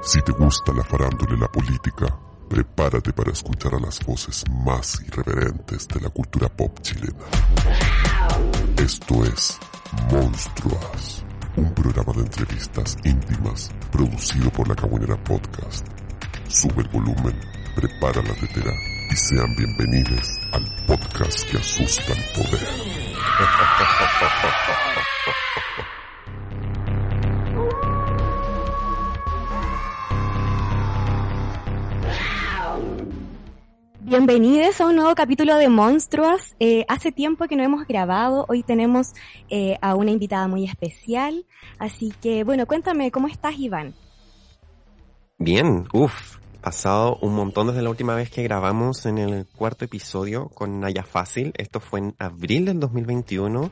Si te gusta la farándula y la política, prepárate para escuchar a las voces más irreverentes de la cultura pop chilena. Esto es Monstruas, un programa de entrevistas íntimas producido por la Caguinera Podcast. Sube el volumen, prepara la tetera y sean bienvenidos al podcast que asusta el poder. Bienvenidos a un nuevo capítulo de Monstruos. Eh, hace tiempo que no hemos grabado, hoy tenemos eh, a una invitada muy especial, así que bueno, cuéntame, ¿cómo estás Iván? Bien, uff, pasado un montón desde la última vez que grabamos en el cuarto episodio con Naya Fácil, esto fue en abril del 2021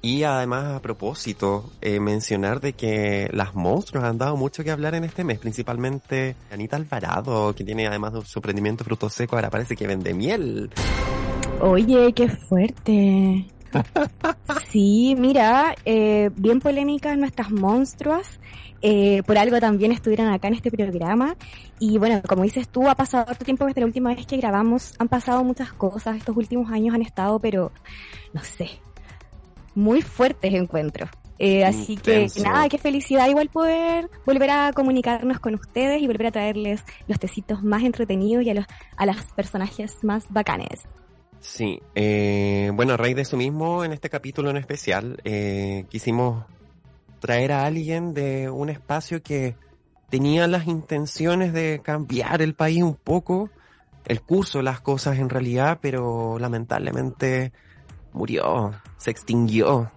y además, a propósito, eh, mencionar de que las monstruos han dado mucho que hablar en este mes, principalmente Anita Alvarado, que tiene además de su emprendimiento fruto seco, ahora parece que vende miel. Oye, qué fuerte. sí, mira, eh, bien polémicas nuestras monstruas. Eh, por algo también estuvieron acá en este programa. Y bueno, como dices tú, ha pasado harto tiempo desde la última vez que grabamos. Han pasado muchas cosas. Estos últimos años han estado, pero no sé, muy fuertes encuentros. Eh, así que nada, qué felicidad igual poder volver a comunicarnos con ustedes y volver a traerles los tecitos más entretenidos y a los a los personajes más bacanes. Sí, eh, bueno, a raíz de eso mismo, en este capítulo en especial, eh, quisimos traer a alguien de un espacio que tenía las intenciones de cambiar el país un poco, el curso de las cosas en realidad, pero lamentablemente murió, se extinguió.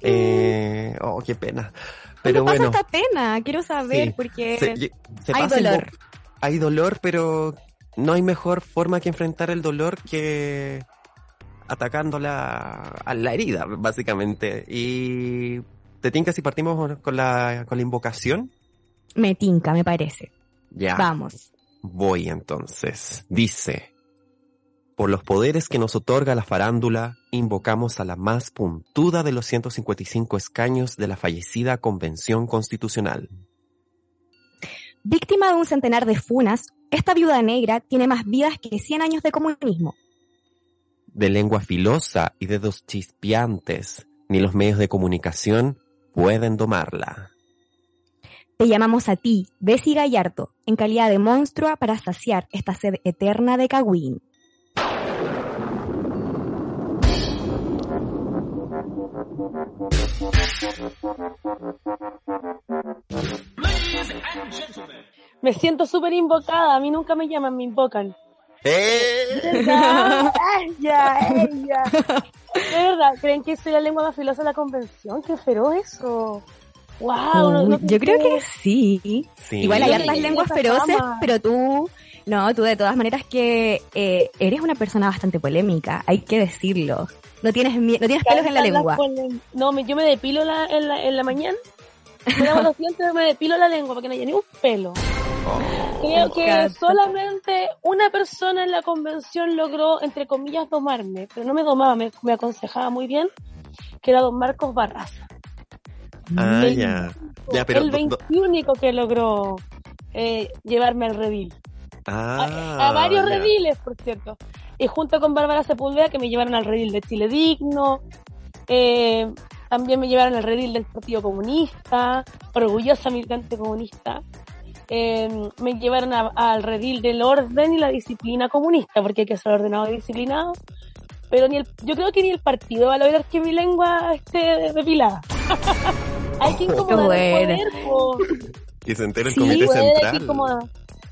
Eh, oh, qué pena. Pero pasa bueno. esta pena? Quiero saber, porque se, hay dolor. Hay dolor, pero no hay mejor forma que enfrentar el dolor que atacándola a la herida, básicamente. Y te tinca si partimos con la, con la invocación. Me tinca, me parece. Ya. Vamos. Voy entonces. Dice. Por los poderes que nos otorga la farándula, invocamos a la más puntuda de los 155 escaños de la fallecida Convención Constitucional. Víctima de un centenar de funas, esta viuda negra tiene más vidas que 100 años de comunismo. De lengua filosa y dedos chispeantes, ni los medios de comunicación pueden domarla. Te llamamos a ti, Bessie Gallardo, en calidad de monstrua para saciar esta sed eterna de Cagüín. Me siento súper invocada, a mí nunca me llaman, me invocan. ¡Eh! ¿Verdad? ¡Ella, ella! De verdad, ¿creen que soy la lengua más filosa de la convención? ¡Qué feroz eso! ¡Wow! No, no Yo creo que sí. Sí. Igual hay sí, lenguas feroces, fama. pero tú, no, tú de todas maneras que eh, eres una persona bastante polémica, hay que decirlo. No tienes, no tienes pelos en la lengua. No, me- yo me depilo la, en, la, en la mañana. Me lavo los dientes, me depilo la lengua para que no haya ni un pelo. Creo que solamente una persona en la convención logró, entre comillas, domarme, pero no me domaba, me, me aconsejaba muy bien, que era don Marcos Barraza. Ah, El- ya. Ya, pero. el 21 que logró eh, llevarme al redil. ah, a, a varios ya. rediles, por cierto. Y junto con Bárbara Sepúlveda que me llevaron al redil de Chile Digno, eh, también me llevaron al redil del Partido Comunista, orgullosa militante comunista. Eh, me llevaron a- al redil del orden y la disciplina comunista, porque hay que ser ordenado y disciplinado. Pero ni el, yo creo que ni el partido va a lograr que mi lengua esté depilada. hay que incomodar buena. el poder, po. Que se entere el Sí, comité central.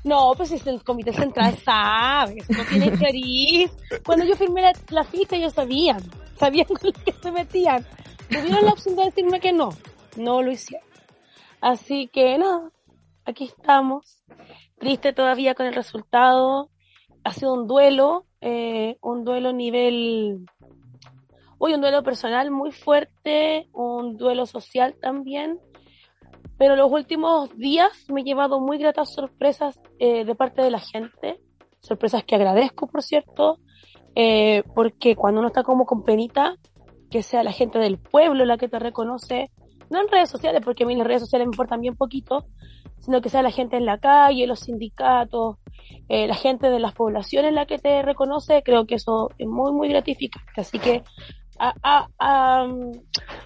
No, pues es el comité central, sabes, no tiene cariz. Cuando yo firmé la, la ficha, ellos sabían, sabían con lo que se metían. Tuvieron la opción de decirme que no, no lo hicieron. Así que nada, aquí estamos, triste todavía con el resultado. Ha sido un duelo, eh, un duelo nivel, uy, un duelo personal muy fuerte, un duelo social también. Pero los últimos días me he llevado muy gratas sorpresas eh, de parte de la gente, sorpresas que agradezco, por cierto, eh, porque cuando uno está como con penita, que sea la gente del pueblo la que te reconoce, no en redes sociales, porque a mí las redes sociales me importan bien poquito, sino que sea la gente en la calle, los sindicatos, eh, la gente de las poblaciones la que te reconoce, creo que eso es muy, muy gratificante. Así que, a, a, a,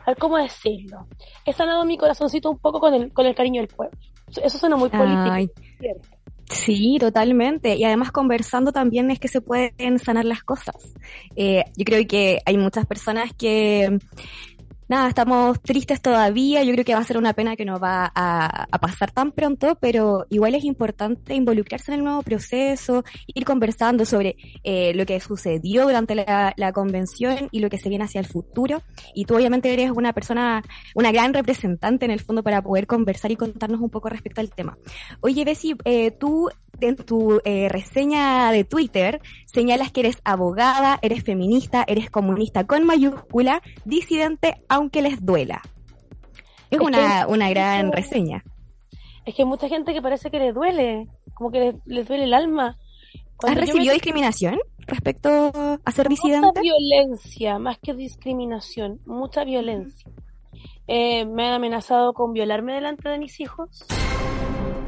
a ¿cómo decirlo? He sanado mi corazoncito un poco con el, con el cariño del pueblo. Eso suena muy político. Sí, totalmente. Y además conversando también es que se pueden sanar las cosas. Eh, yo creo que hay muchas personas que, nada, estamos tristes todavía. Yo creo que va a ser una pena que no va a, pasar tan pronto, pero igual es importante involucrarse en el nuevo proceso, ir conversando sobre eh, lo que sucedió durante la, la convención y lo que se viene hacia el futuro. Y tú obviamente eres una persona, una gran representante en el fondo para poder conversar y contarnos un poco respecto al tema. Oye, Bessie, eh, tú en tu eh, reseña de Twitter señalas que eres abogada, eres feminista, eres comunista con mayúscula, disidente aunque les duela. Es, Es una, que- una gran reseña. Es que hay mucha gente que parece que le duele, como que les, les duele el alma. ¿Has me- recibido discriminación respecto a ser Mucha disidente? violencia, más que discriminación, mucha violencia. Eh, me han amenazado con violarme delante de mis hijos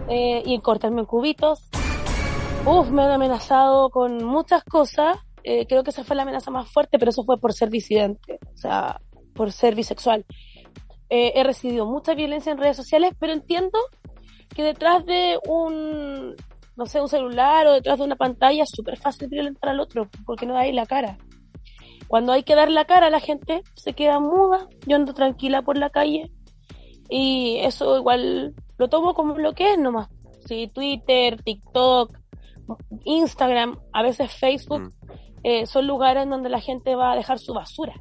eh, y cortarme en cubitos. Uf, me han amenazado con muchas cosas. Eh, creo que esa fue la amenaza más fuerte, pero eso fue por ser disidente, o sea, por ser bisexual. Eh, he recibido mucha violencia en redes sociales, pero entiendo que detrás de un, no sé, un celular o detrás de una pantalla es súper fácil violentar al otro, porque no ahí la cara. Cuando hay que dar la cara, la gente se queda muda. Yo ando tranquila por la calle. Y eso igual lo tomo como lo que es nomás. Sí, Twitter, TikTok, Instagram, a veces Facebook, Mm. eh, son lugares donde la gente va a dejar su basura.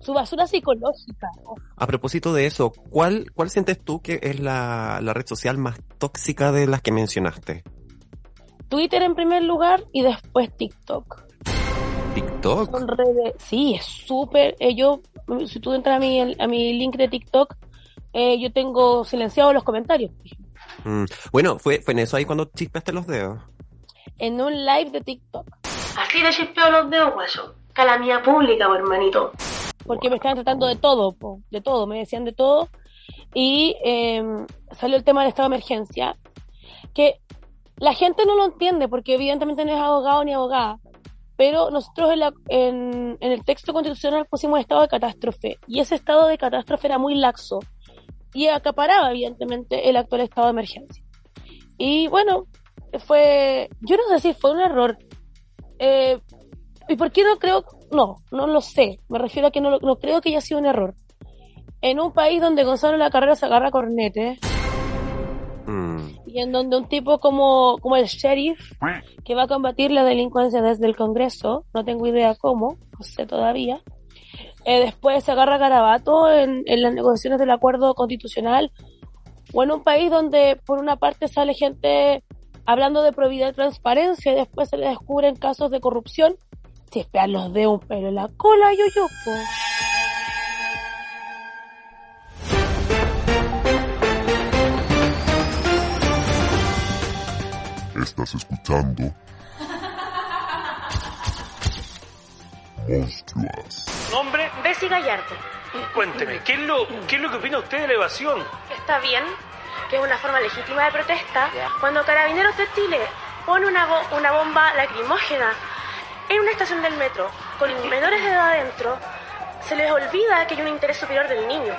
Su basura psicológica. A propósito de eso, ¿cuál, cuál sientes tú que es la, la red social más tóxica de las que mencionaste? Twitter en primer lugar y después TikTok. ¿TikTok? Son redes, sí, es súper. eh, yo, si tú entras a mi, a mi link de TikTok, eh, yo tengo silenciados los comentarios. Mm, Bueno, fue, fue en eso ahí cuando chispeaste los dedos. En un live de TikTok. Así de chispeo los dedos, guaso. Calamidad pública, hermanito. Porque me estaban tratando de todo, po, de todo, me decían de todo. Y eh, salió el tema del estado de emergencia, que la gente no lo entiende, porque evidentemente no es abogado ni abogada. Pero nosotros en, la- en- en el texto constitucional pusimos estado de catástrofe, y ese estado de catástrofe era muy laxo, y acaparaba evidentemente el actual estado de emergencia. Y bueno, fue, yo no sé si fue un error. Eh, ¿Y por qué no creo? No, no lo sé. Me refiero a que no, lo- no creo que haya sido un error. En un país donde Gonzalo La Carrera se agarra cornete Mm, y en donde un tipo como, como el sheriff que va a combatir la delincuencia desde el Congreso, no tengo idea cómo, no sé todavía, eh, después se agarra Garabato en, en las negociaciones del acuerdo constitucional, o en un país donde por una parte sale gente hablando de probidad y transparencia y después se le descubren casos de corrupción, chispearlos de un pelo en la cola, yo, yo. Estás escuchando Monstruas. Nombre, Bessie Gallardo. cuénteme, ¿qué es, lo, ¿qué es lo que opina usted de la evasión? Está bien que es una forma legítima de protesta cuando Carabineros de Chile pone una, bo- una bomba lacrimógena en una estación del metro con menores de edad adentro, se les olvida que hay un interés superior del niño.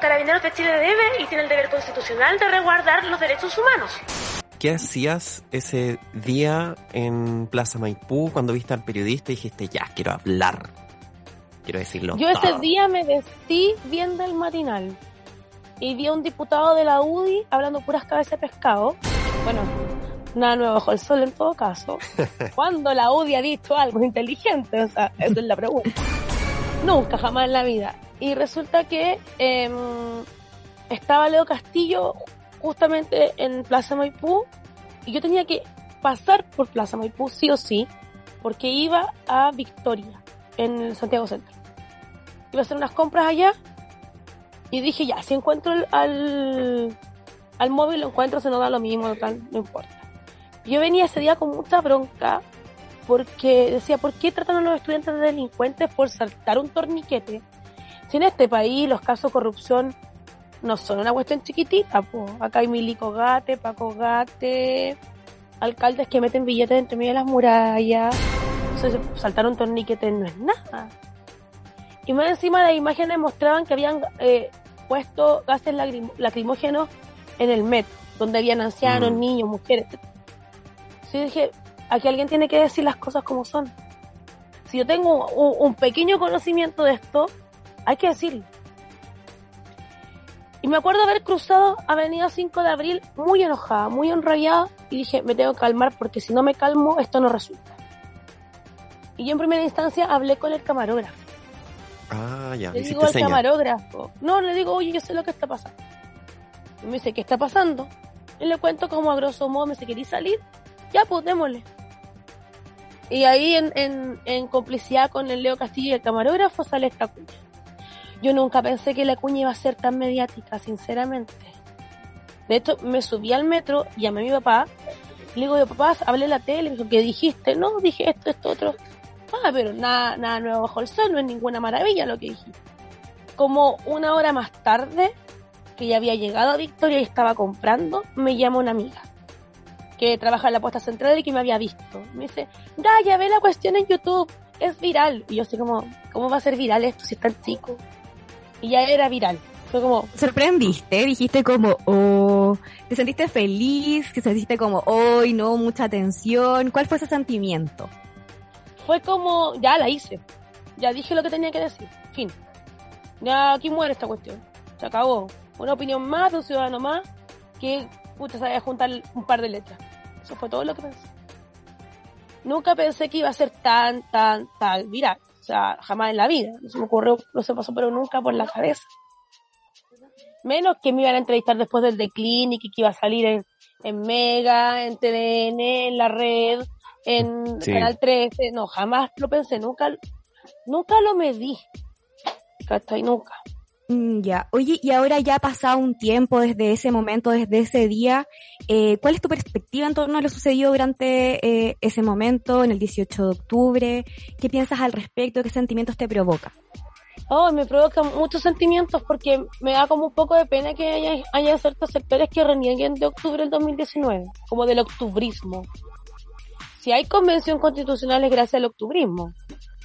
Carabineros de Chile debe y tiene el deber constitucional de resguardar los derechos humanos. ¿Qué hacías ese día en Plaza Maipú cuando viste al periodista y dijiste, ya, quiero hablar? Quiero decirlo. Yo ese todo"? día me vestí viendo el matinal y vi a un diputado de la UDI hablando puras cabezas de pescado. Bueno, nada nuevo bajo el sol en todo caso. ¿Cuándo la UDI ha dicho algo inteligente? O sea, esa es la pregunta. Nunca, jamás en la vida. Y resulta que em, estaba Leo Castillo justamente en Plaza Maipú y yo tenía que pasar por Plaza Maipú sí o sí porque iba a Victoria en el Santiago Centro. Iba a hacer unas compras allá y dije ya, si encuentro al, al móvil lo encuentro, se nos da lo mismo, no, tal, no importa. Yo venía ese día con mucha bronca porque decía, ¿por qué tratan a los estudiantes de delincuentes por saltar un torniquete? Si en este país los casos de corrupción no son una cuestión chiquitita, po. acá hay Milico Gate, Paco Gate, alcaldes que meten billetes entre medio de las murallas, entonces saltar un torniquete no es nada. Y más encima las imágenes mostraban que habían eh, puesto gases lacrimógenos en el metro, donde habían ancianos, Mm. niños, mujeres, etc. Sí dije, aquí alguien tiene que decir las cosas como son. Si yo tengo un, un pequeño conocimiento de esto, hay que decirlo. Y me acuerdo haber cruzado Avenida 5 de Abril muy enojada, muy enrabiada, y dije, me tengo que calmar porque si no me calmo, esto no resulta. Y yo en primera instancia hablé con el camarógrafo. Ah, ya, Le digo al camarógrafo, no, le digo, oye, yo sé lo que está pasando. Y me dice, ¿qué está pasando? Y le cuento como a grosso modo me dice, ¿queréis salir? Ya, pues démosle. Y ahí en, en, en complicidad con el Leo Castillo y el camarógrafo sale esta cuña. Yo nunca pensé que la cuña iba a ser tan mediática, sinceramente. De hecho, me subí al metro, llamé a mi papá, le digo, yo, papá, hablé en la tele, me dijo, ¿qué dijiste? No, dije esto, esto, otro. Ah, pero nada, nada nuevo bajo el sol, no es ninguna maravilla lo que dijiste. Como una hora más tarde, que ya había llegado a Victoria y estaba comprando, me llama una amiga que trabaja en la puesta central y que me había visto. Me dice, Gaya, ve la cuestión en YouTube, es viral. Y yo así como, ¿cómo va a ser viral esto si es tan chico? Y ya era viral. Fue como, sorprendiste, dijiste como, oh, te sentiste feliz, te sentiste como, hoy no, mucha tensión. ¿Cuál fue ese sentimiento? Fue como, ya la hice. Ya dije lo que tenía que decir. Fin. Ya aquí muere esta cuestión. Se acabó. Una opinión más de un ciudadano más que puta sabe juntar un par de letras. Eso fue todo lo que pensé. Nunca pensé que iba a ser tan, tan, tan viral. O sea, jamás en la vida. No se me ocurrió, no se pasó, pero nunca por la cabeza. Menos que me iban a entrevistar después del The Clinic y que iba a salir en, en Mega, en TVN, en la red, en Sí. Canal 13. No, jamás lo pensé, nunca, nunca lo medí. ¿Cachai? Nunca. Mm, ya, oye, y ahora ya ha pasado un tiempo desde ese momento, desde ese día, eh, ¿cuál es tu perspectiva en torno a lo sucedido durante eh, ese momento, en el 18 de octubre? ¿Qué piensas al respecto? ¿Qué sentimientos te provoca? Oh, me provoca muchos sentimientos porque me da como un poco de pena que haya, haya ciertos sectores que renieguen de octubre del 2019, como del octubrismo. Si hay convención constitucional es gracias al octubrismo.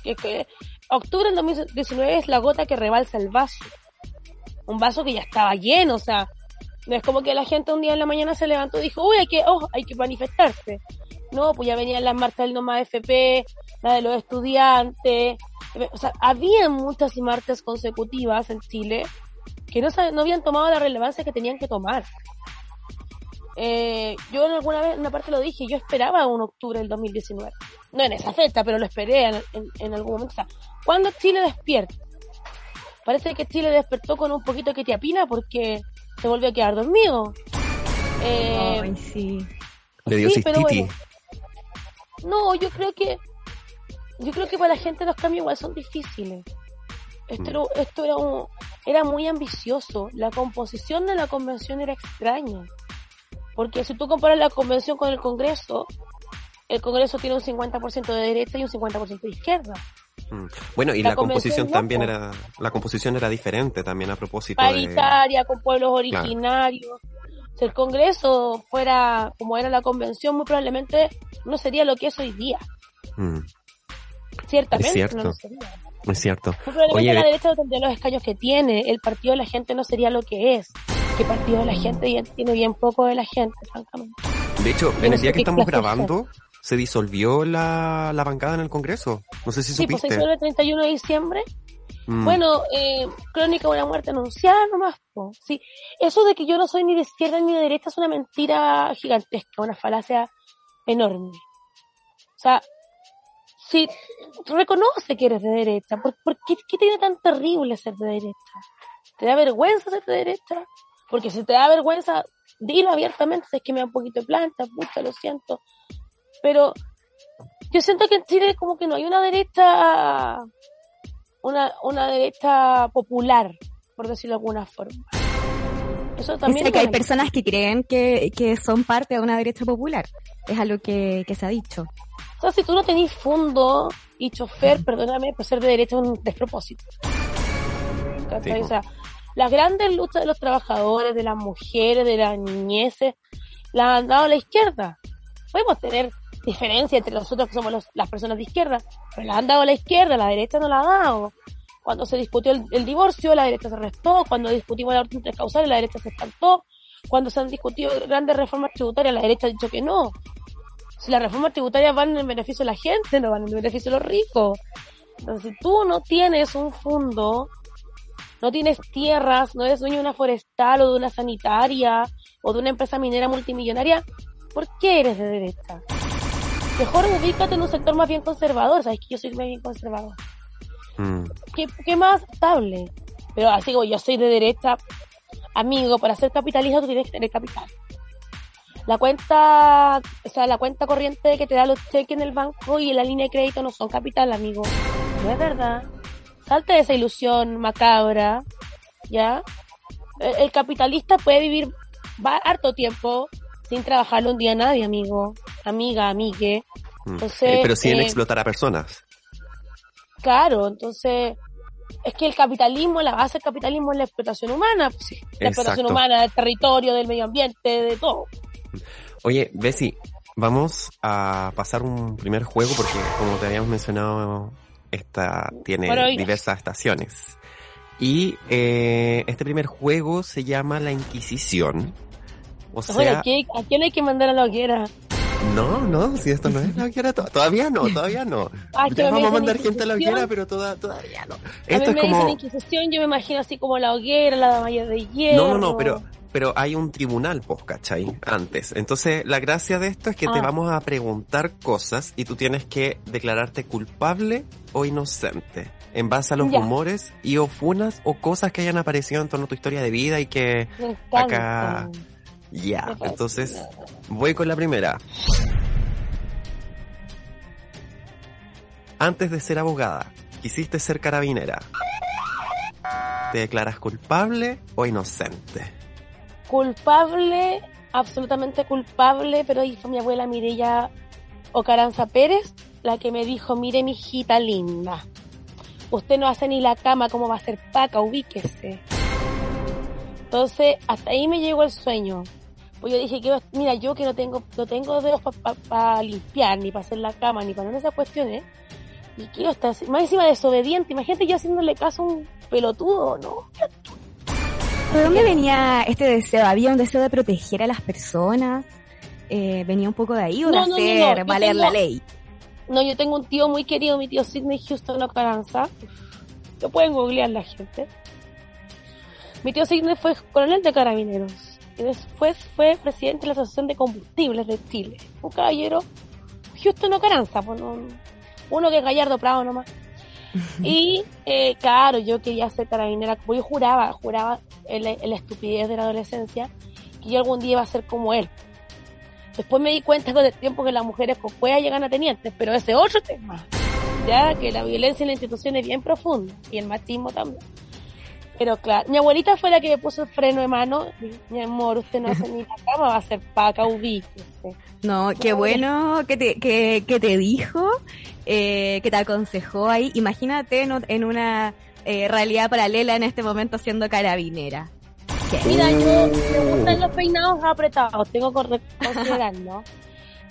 Que, que octubre del 2019 es la gota que rebalsa el vaso. Un vaso que ya estaba lleno, o sea, no es como que la gente un día en la mañana se levantó y dijo, uy, hay que, oh, hay que manifestarse. No, pues ya venían las marchas del Noma FP, la de los estudiantes, o sea, había muchas marchas consecutivas en Chile que no, no habían tomado la relevancia que tenían que tomar. Eh, yo en alguna vez, en una parte lo dije, yo esperaba un octubre del 2019. No en esa fecha, pero lo esperé en, en- en algún momento. O sea, ¿cuándo Chile despierta? Parece que Chile despertó con un poquito que te apina porque se volvió a quedar dormido. Eh, Ay, sí. Le dio Sí, pero bueno. No, yo creo que yo creo que para la gente los cambios igual son difíciles. Esto, era, esto era, un- era muy ambicioso. La composición de la convención era extraña. Porque si tú comparas la convención con el Congreso, el Congreso tiene un 50% de derecha y un 50% de izquierda. Mm. Bueno, y La la, composición no, también era, la composición era diferente también a propósito de... Paritaria, con pueblos originarios. Si el Congreso fuera como era la convención, muy probablemente no sería lo que es hoy día. Mm, Ciertamente Es cierto. no lo es cierto. Oye, la derecha no tendría los escaños que tiene, el partido de la gente no sería lo que es. Que partido de la gente bien- tiene bien poco de la gente, francamente. De hecho, en el día que estamos grabando, se disolvió la, la bancada en el Congreso. No sé si Sí, pues se supiste. hizo el 31 de diciembre. Mm, Bueno, eh, crónica de una muerte anunciada nomás. po. Sí, eso de que yo no soy ni de izquierda ni de derecha es una mentira gigantesca, una falacia enorme. O sea, si reconoce que eres de derecha, ¿por, qué, tiene tan terrible ser de derecha? ¿Te da vergüenza ser de derecha? Porque si te da vergüenza, dilo abiertamente, si es que me da un poquito de plancha, pucha, lo siento. Pero yo siento que en Chile como que no hay una derecha, una, una derecha popular, por decirlo de alguna forma. Eso también Es que hay personas que creen que, que son parte de una derecha popular. Es algo que, que se ha dicho. O sea, si tú no tenés fondo y chofer, perdóname, pues ser de derecha es un despropósito. Sí, o sea, las grandes luchas de los trabajadores, de las mujeres, de las niñeces, las han dado a la izquierda. Podemos tener diferencia entre nosotros que somos los- las personas de izquierda, pero las han dado a la izquierda, la derecha no la ha dado. Cuando se discutió el, divorcio, la derecha se restó. Cuando discutimos la orden causal, la derecha se espantó. Cuando se han discutido grandes reformas tributarias, la derecha ha dicho que no. Si las reformas tributarias van en beneficio de la gente, no van en beneficio de los ricos. Entonces, si tú no tienes un fondo, no tienes tierras, no eres dueño de una forestal o de una sanitaria o de una empresa minera multimillonaria, ¿por qué eres de derecha? Mejor ubícate en un sector más bien conservador, sabes que yo soy más bien conservador. Mm. ¿Qué, qué más estable? Pero así como yo soy de derecha, amigo, para ser capitalista tú tienes que tener capital. La cuenta, o sea, la cuenta corriente que te da los cheques en el banco y la línea de crédito no son capital, amigo. No es verdad. Salte de esa ilusión macabra, ¿ya? El, el capitalista puede vivir va harto tiempo sin trabajarle un día a nadie, amigo, amiga, amigue. Mm. Entonces, Eh, pero sin eh, explotar a personas. Claro, entonces es que el capitalismo, la base del capitalismo es la explotación humana, pues sí, la explotación humana del territorio, del medio ambiente, de todo. Oye, Bessie, vamos a pasar un primer juego porque, como te habíamos mencionado, esta tiene diversas estaciones. Y eh, este primer juego se llama La Inquisición. O Oye, sea, ¿a quién, a quién hay que mandar a la hoguera? No, no, si esto no es la hoguera, to- todavía no, todavía no. Ah, es que Ya vamos a mandar gente a la hoguera, pero toda- todavía no. A Esto mí es me dicen como... Inquisición, yo me imagino así como la hoguera, la damaya de hierro. No, no, no, pero, pero hay un tribunal, pues, ¿cachai? Antes. Entonces, la gracia de esto es que te Ah. vamos a preguntar cosas y tú tienes que declararte culpable o inocente en base a los Ya. rumores y o funas o cosas que hayan aparecido en torno a tu historia de vida y que acá- ya. Entonces, voy con la primera. Antes de ser abogada, quisiste ser carabinera. ¿Te declaras culpable o inocente? Culpable, absolutamente culpable, pero fue mi abuela Mireya Ocaranza Pérez, la que me dijo, mire mi hijita linda, usted no hace ni la cama, ¿cómo va a ser paca? Ubíquese. Entonces, hasta ahí me llegó el sueño. Pues yo dije que, mira, yo que no tengo, no tengo dedos para limpiar, ni para hacer la cama, ni para esas cuestiones, y quiero estar, más encima desobediente, imagínate yo haciéndole caso a un pelotudo, ¿no? ¿De dónde venía este deseo? ¿Había un deseo de proteger a las personas? Eh, ¿Venía un poco de ahí o No, de no, hacer no, valer tengo- la ley? No, yo tengo un tío muy querido, mi tío Sidney Houston Ocaranza. Lo pueden googlear la gente. Mi tío Sidney fue coronel de carabineros. Y después fue presidente de la Asociación de Combustibles de Chile. Un caballero Houston Ocaranza, pues no- uno que es Gallardo Prado nomás. Y eh, claro, yo quería ser carabinera, como yo juraba, juraba en la, en la estupidez de la adolescencia, que yo algún día iba a ser como él. Después me di cuenta con el tiempo que las mujeres con cueva llegan a tenientes, pero ese otro tema, ya que la violencia en la institución es bien profunda y el machismo también. Pero claro, mi abuelita fue la que me puso el freno de mano. Mi amor, usted no hace ni la cama, va a ser paca, ubíquese. No, qué bueno que te, que, que te dijo, eh, que te aconsejó ahí. Imagínate en, una eh, realidad paralela en este momento siendo carabinera. ¿Qué? Mira, yo me gustan los peinados apretados, tengo que considerarlo.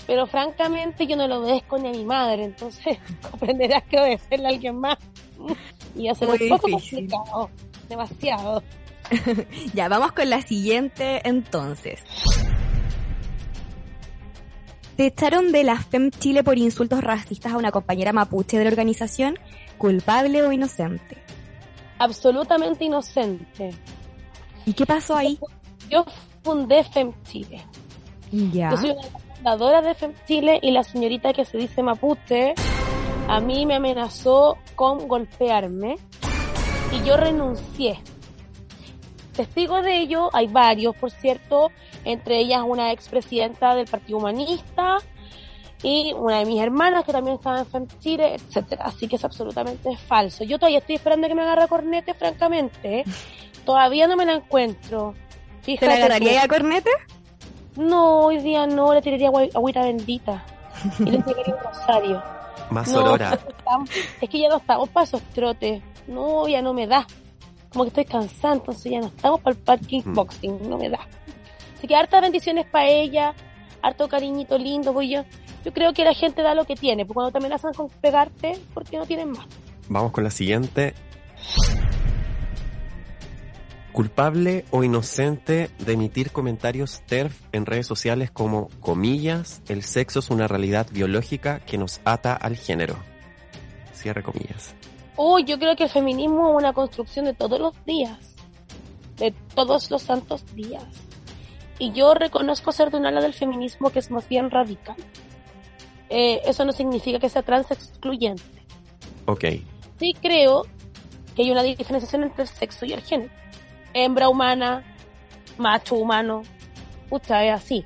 Pero francamente yo no lo obedezco ni a mi madre, entonces comprenderás que obedecerle a alguien más. Y hacer Muy un poco difícil. complicado, demasiado. Ya, vamos con la siguiente entonces. Te echaron de la FEM Chile por insultos racistas a una compañera mapuche de la organización, culpable o inocente. Absolutamente inocente. ¿Y qué pasó ahí? Yo fundé FEM Chile. Ya. Yo soy una fundadora de FEM Chile y la señorita que se dice mapuche a mí me amenazó con golpearme y yo renuncié. Testigo de ello, hay varios, por cierto, entre ellas una expresidenta del Partido Humanista y una de mis hermanas que también estaba en FEM Chile, etcétera. Así que es absolutamente falso. Yo todavía estoy esperando que me agarre cornete, francamente. Todavía no me la encuentro. ¿Te la agarraría a cornete? No, hoy día no, le tiraría agüita bendita. Y le tiraría un rosario. Más no, olora. Es que ya no estamos para esos trotes. No, ya no me da. Como que estoy cansada, entonces ya no estamos para el parking Mm. boxing, no me da. Así que hartas bendiciones para ella, harto cariñito lindo, pues yo, yo creo que la gente da lo que tiene, porque cuando te amenazan con pegarte, porque no tienen más. Vamos con la siguiente. Culpable o inocente de emitir comentarios TERF en redes sociales como, comillas, el sexo es una realidad biológica que nos ata al género. Cierre comillas. Uy, yo creo que el feminismo es una construcción de todos los días, de todos los santos días. Y yo reconozco ser de un ala del feminismo que es más bien radical. Eh, eso no significa que sea trans excluyente. Ok. Sí creo que hay una diferenciación entre el sexo y el género. Hembra humana, macho humano, pucha, es así.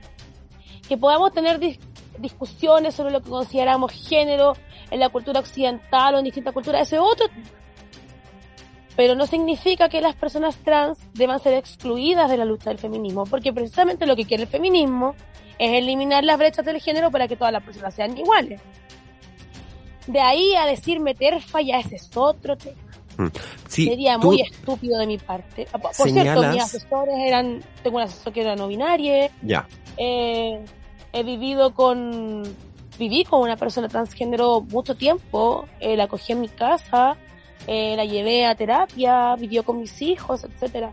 Que podamos tener dis- discusiones sobre lo que consideramos género en la cultura occidental o en distintas culturas, ese es otro. Pero no significa que las personas trans deban ser excluidas de la lucha del feminismo, porque precisamente lo que quiere el feminismo es eliminar las brechas del género para que todas las personas sean iguales. De ahí a decir meter falla, ese es otro tema. Sí, Sería muy estúpido de mi parte. Ah, Por cierto, mis asesores eran, tengo un asesor que era no binario, Ya. eh, he vivido con, viví con una persona transgénero mucho tiempo, eh, la cogí en mi casa, eh, la llevé a terapia, vivió con mis hijos, etcétera.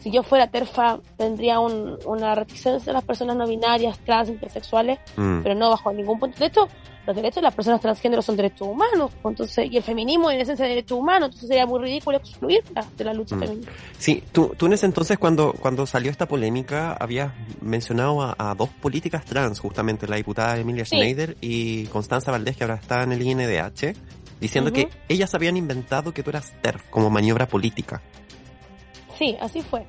Si yo fuera terfa, tendría un- una reticencia a las personas no binarias, trans, intersexuales, Mm. pero no bajo ningún punto. De hecho, los derechos de las personas transgénero son derechos humanos, pues, entonces, y el feminismo en esencia es derecho humano, entonces sería muy ridículo excluirla de la lucha Mm. feminista. Sí, tú, tú en ese entonces cuando, cuando salió esta polémica habías mencionado a, a dos políticas trans, justamente la diputada Emilia Sí. Schneider y Constanza Valdés, que ahora está en el INDH, diciendo que ellas habían inventado que tú eras TERF como maniobra política. Sí, así fue.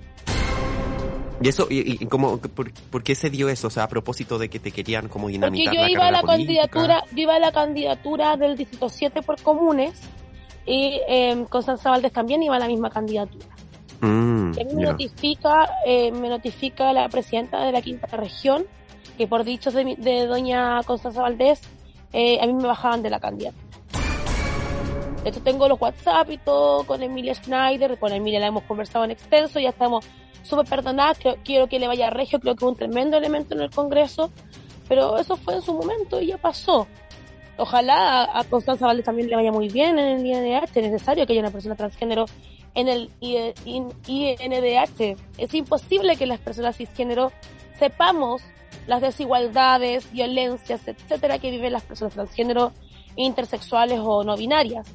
Y eso, y, y como, por, por qué se dio eso? O sea, a propósito de que te querían como Porque dinamitar yo la iba a la política. candidatura, yo iba a la candidatura del Distrito 7 por comunes y eh, Constanza Valdés también iba a la misma candidatura. Mm, Y a mí me notifica, eh, me notifica la presidenta de la quinta región que por dichos de, de doña Constanza Valdés, eh, a mí me bajaban de la candidatura. De hecho, tengo los WhatsApp y todo con Emilia Schneider, con Emilia la hemos conversado en extenso, ya estamos súper perdonadas, creo- quiero que le vaya a Regio, creo que es un tremendo elemento en el Congreso, pero eso fue en su momento y ya pasó. Ojalá a, Constanza Valdés también le vaya muy bien en el INDH, es necesario que haya una persona transgénero en el INDH. Es imposible que las personas cisgénero sepamos las desigualdades, violencias, etcétera, que viven las personas transgénero, intersexuales o no binarias.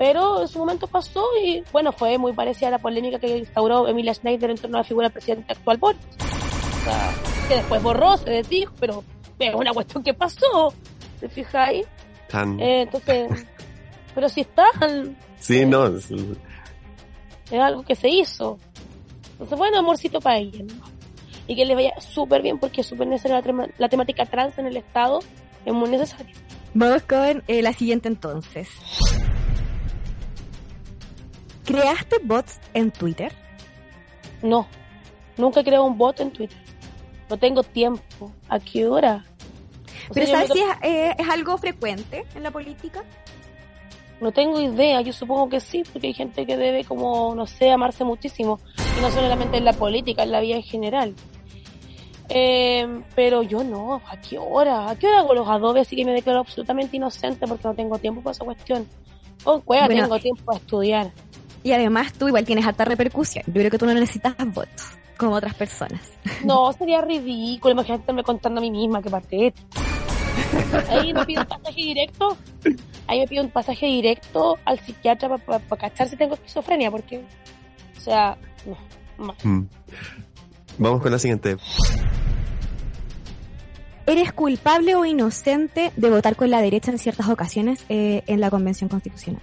Pero en su momento pasó y, bueno, fue muy parecida a la polémica que instauró Emilia Schneider en torno a la figura del presidente actual Boris. O sea, que después borró, se desdijo, pero es una cuestión que pasó. ¿Te fijáis? Tan- Eh, entonces, pero si están, sí, no. es- es algo que se hizo. Entonces, bueno, amorcito para ella. ¿no? Y que les vaya súper bien porque es súper necesaria la, tema- la temática trans en el Estado. Es muy necesario. Vamos con eh, la siguiente entonces. ¿Creaste bots en Twitter? No, nunca creo un bot en Twitter. No tengo tiempo. ¿A qué hora? O Pero ¿sabes si es, eh, es algo frecuente en la política? No tengo idea, yo supongo que sí, porque hay gente que debe como, no sé, amarse muchísimo. Y no solamente en la política, en la vida en general. Eh, pero yo no, ¿a qué hora? ¿A qué hora hago los adobes? Así que me declaro absolutamente inocente porque no tengo tiempo para esa cuestión. Con cueva Bueno. tengo tiempo para estudiar. Y además tú igual tienes alta repercusión. Yo creo que tú no necesitas bots como otras personas. No, sería ridículo, imagínate estarme contando a mí misma, que patético. Ahí me pido un pasaje directo, ahí me pido un pasaje directo al psiquiatra para cachar si tengo esquizofrenia, porque, o sea, no, no. Mm. Vamos con la siguiente. ¿Eres culpable o inocente de votar con la derecha en ciertas ocasiones eh, en la Convención Constitucional?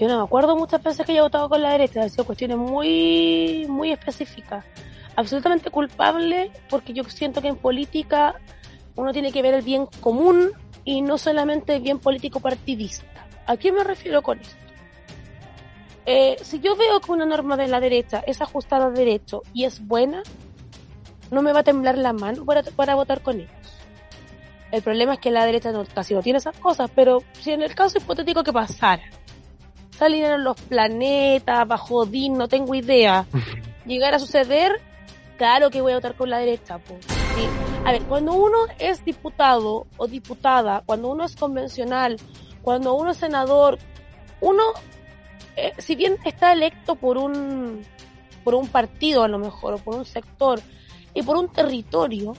Yo no me acuerdo muchas veces que haya votado con la derecha, han sido cuestiones muy, muy específicas. absolutamente culpable porque yo siento que en política uno tiene que ver el bien común y no solamente el bien político partidista. ¿A qué me refiero con esto? Eh, si yo veo que una norma de la derecha es ajustada a derecho y es buena, no me va a temblar la mano para, para votar con ellos. El problema es que la derecha casi no tiene esas cosas, pero si en el caso hipotético que pasara, salieran los planetas, bajo DIN, no tengo idea, llegara a suceder, claro que voy a votar con la derecha. Pues. Sí. A ver, cuando uno es diputado o diputada, cuando uno es convencional, cuando uno es senador, uno, eh, si bien está electo por un, por un partido a lo mejor, o por un sector, y por un territorio,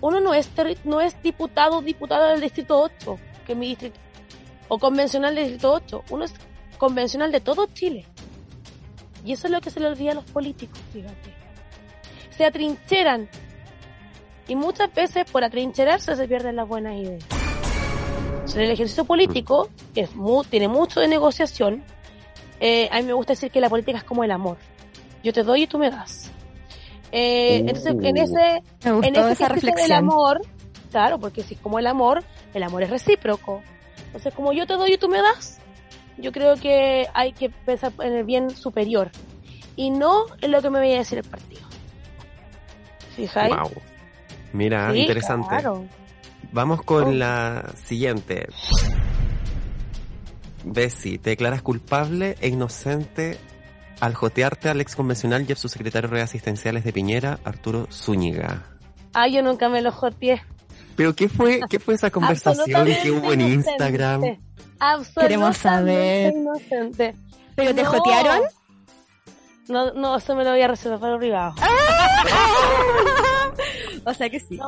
uno no es, no es diputado o diputada del Distrito 8, que es mi distrito, o convencional del Distrito 8, uno es convencional de todo Chile. Y eso es lo que se le olvida a los políticos, fíjate. Se atrincheran. Y muchas veces por atrincherarse se pierden las buenas ideas. En el ejercicio político, que es muy, tiene mucho de negociación, eh, a mí me gusta decir que la política es como el amor. Yo te doy y tú me das. Eh, entonces, en ese, en ese esa del amor, claro, porque si es como el amor, el amor es recíproco. Entonces, como yo te doy y tú me das, yo creo que hay que pensar en el bien superior y no en lo que me vaya a decir el partido. ¿Fijáis? Wow. Mira, Sí, interesante. claro. Vamos con Oh. la siguiente. Bessie, te declaras culpable e inocente al jotearte al ex convencional y al subsecretario de asistenciales de Piñera, Arturo Zúñiga. Ah, yo nunca me lo joteé. Pero ¿qué fue, qué fue esa conversación que hubo en Instagram? Queremos saber. inocente. ¿Pero te jotearon? No, no, eso me lo voy a reservar para privado. o sea que sí. No,